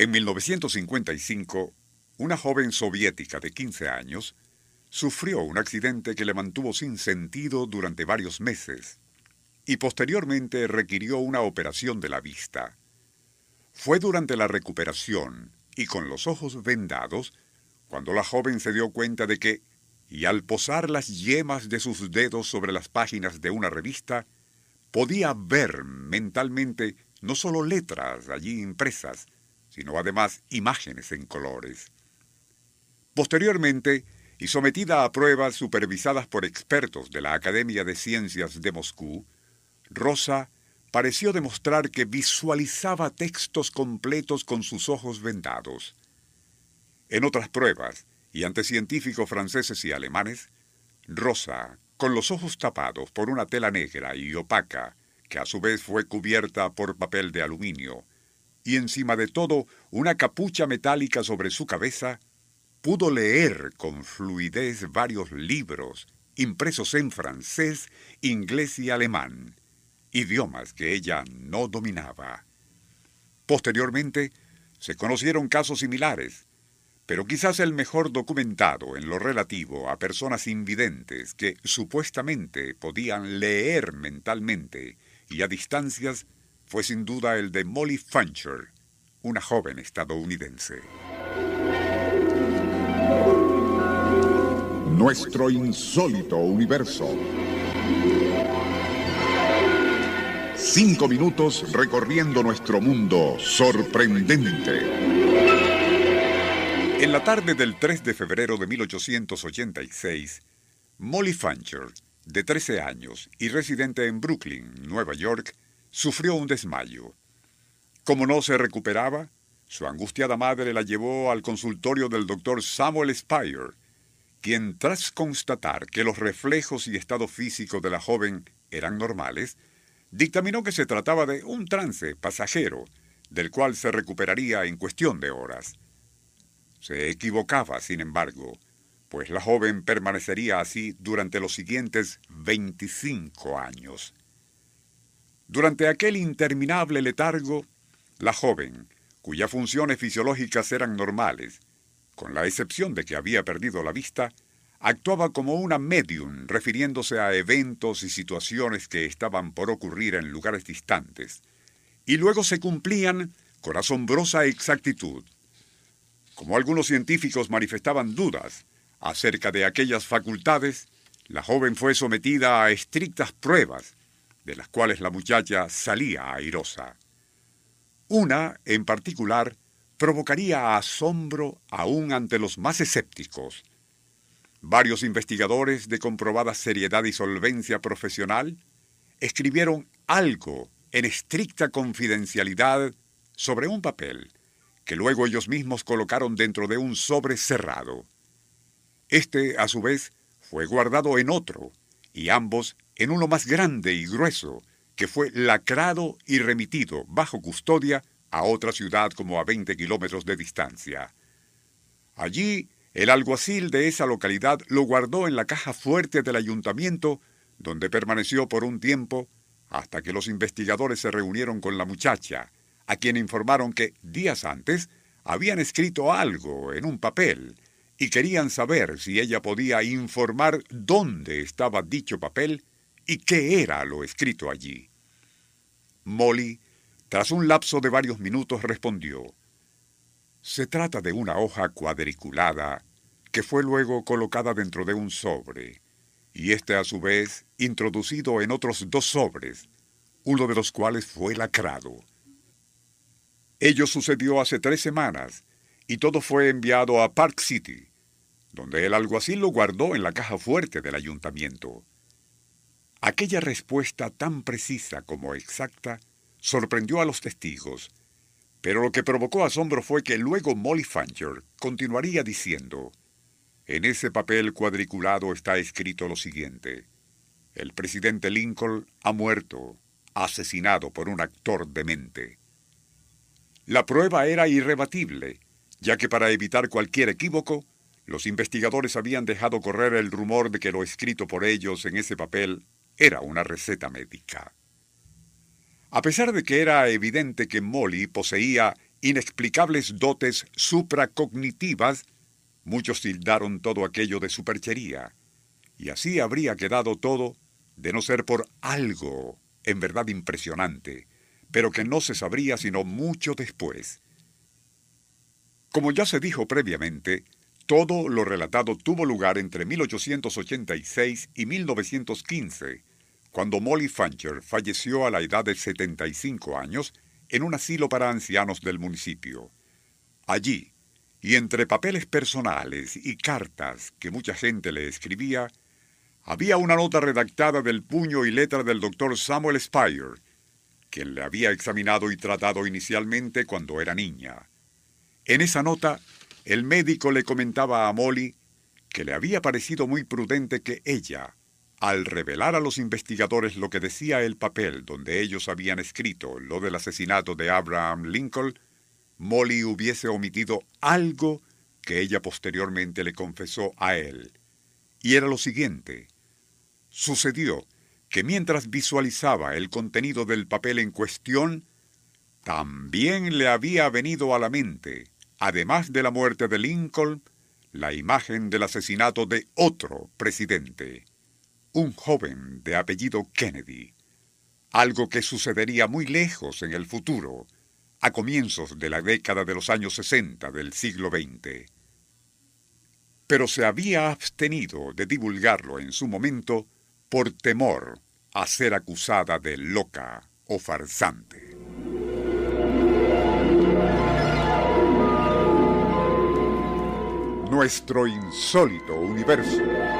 En 1955, una joven soviética de 15 años sufrió un accidente que le mantuvo sin sentido durante varios meses y posteriormente requirió una operación de la vista. Fue durante la recuperación y con los ojos vendados cuando la joven se dio cuenta de que, y al posar las yemas de sus dedos sobre las páginas de una revista, podía ver mentalmente no solo letras allí impresas, sino además imágenes en colores. Posteriormente, y sometida a pruebas supervisadas por expertos de la Academia de Ciencias de Moscú, Rosa pareció demostrar que visualizaba textos completos con sus ojos vendados. En otras pruebas, y ante científicos franceses y alemanes, Rosa, con los ojos tapados por una tela negra y opaca, que a su vez fue cubierta por papel de aluminio, y encima de todo una capucha metálica sobre su cabeza, pudo leer con fluidez varios libros impresos en francés, inglés y alemán, idiomas que ella no dominaba. Posteriormente, se conocieron casos similares, pero quizás el mejor documentado en lo relativo a personas invidentes que supuestamente podían leer mentalmente y a distancias fue sin duda el de Molly Funcher, una joven estadounidense. Nuestro insólito universo. Cinco minutos recorriendo nuestro mundo sorprendente. En la tarde del 3 de febrero de 1886, Molly Funcher, de 13 años y residente en Brooklyn, Nueva York, sufrió un desmayo. Como no se recuperaba, su angustiada madre la llevó al consultorio del doctor Samuel Spire, quien tras constatar que los reflejos y estado físico de la joven eran normales, dictaminó que se trataba de un trance pasajero, del cual se recuperaría en cuestión de horas. Se equivocaba, sin embargo, pues la joven permanecería así durante los siguientes 25 años. Durante aquel interminable letargo, la joven, cuyas funciones fisiológicas eran normales, con la excepción de que había perdido la vista, actuaba como una medium refiriéndose a eventos y situaciones que estaban por ocurrir en lugares distantes, y luego se cumplían con asombrosa exactitud. Como algunos científicos manifestaban dudas acerca de aquellas facultades, la joven fue sometida a estrictas pruebas de las cuales la muchacha salía airosa. Una, en particular, provocaría asombro aún ante los más escépticos. Varios investigadores de comprobada seriedad y solvencia profesional escribieron algo en estricta confidencialidad sobre un papel que luego ellos mismos colocaron dentro de un sobre cerrado. Este, a su vez, fue guardado en otro, y ambos en uno más grande y grueso, que fue lacrado y remitido bajo custodia a otra ciudad como a 20 kilómetros de distancia. Allí, el alguacil de esa localidad lo guardó en la caja fuerte del ayuntamiento, donde permaneció por un tiempo hasta que los investigadores se reunieron con la muchacha, a quien informaron que días antes habían escrito algo en un papel y querían saber si ella podía informar dónde estaba dicho papel ¿Y qué era lo escrito allí? Molly, tras un lapso de varios minutos, respondió, Se trata de una hoja cuadriculada que fue luego colocada dentro de un sobre, y este a su vez introducido en otros dos sobres, uno de los cuales fue lacrado. Ello sucedió hace tres semanas, y todo fue enviado a Park City, donde el alguacil lo guardó en la caja fuerte del ayuntamiento. Aquella respuesta tan precisa como exacta sorprendió a los testigos, pero lo que provocó asombro fue que luego Molly Fancher continuaría diciendo, en ese papel cuadriculado está escrito lo siguiente, el presidente Lincoln ha muerto, asesinado por un actor demente. La prueba era irrebatible, ya que para evitar cualquier equívoco, los investigadores habían dejado correr el rumor de que lo escrito por ellos en ese papel era una receta médica. A pesar de que era evidente que Molly poseía inexplicables dotes supracognitivas, muchos tildaron todo aquello de superchería, y así habría quedado todo de no ser por algo en verdad impresionante, pero que no se sabría sino mucho después. Como ya se dijo previamente, todo lo relatado tuvo lugar entre 1886 y 1915, cuando Molly Fancher falleció a la edad de 75 años en un asilo para ancianos del municipio. Allí, y entre papeles personales y cartas que mucha gente le escribía, había una nota redactada del puño y letra del doctor Samuel Spire, quien le había examinado y tratado inicialmente cuando era niña. En esa nota, el médico le comentaba a Molly que le había parecido muy prudente que ella, al revelar a los investigadores lo que decía el papel donde ellos habían escrito lo del asesinato de Abraham Lincoln, Molly hubiese omitido algo que ella posteriormente le confesó a él. Y era lo siguiente. Sucedió que mientras visualizaba el contenido del papel en cuestión, también le había venido a la mente, además de la muerte de Lincoln, la imagen del asesinato de otro presidente un joven de apellido Kennedy, algo que sucedería muy lejos en el futuro, a comienzos de la década de los años 60 del siglo XX. Pero se había abstenido de divulgarlo en su momento por temor a ser acusada de loca o farsante. Nuestro insólito universo.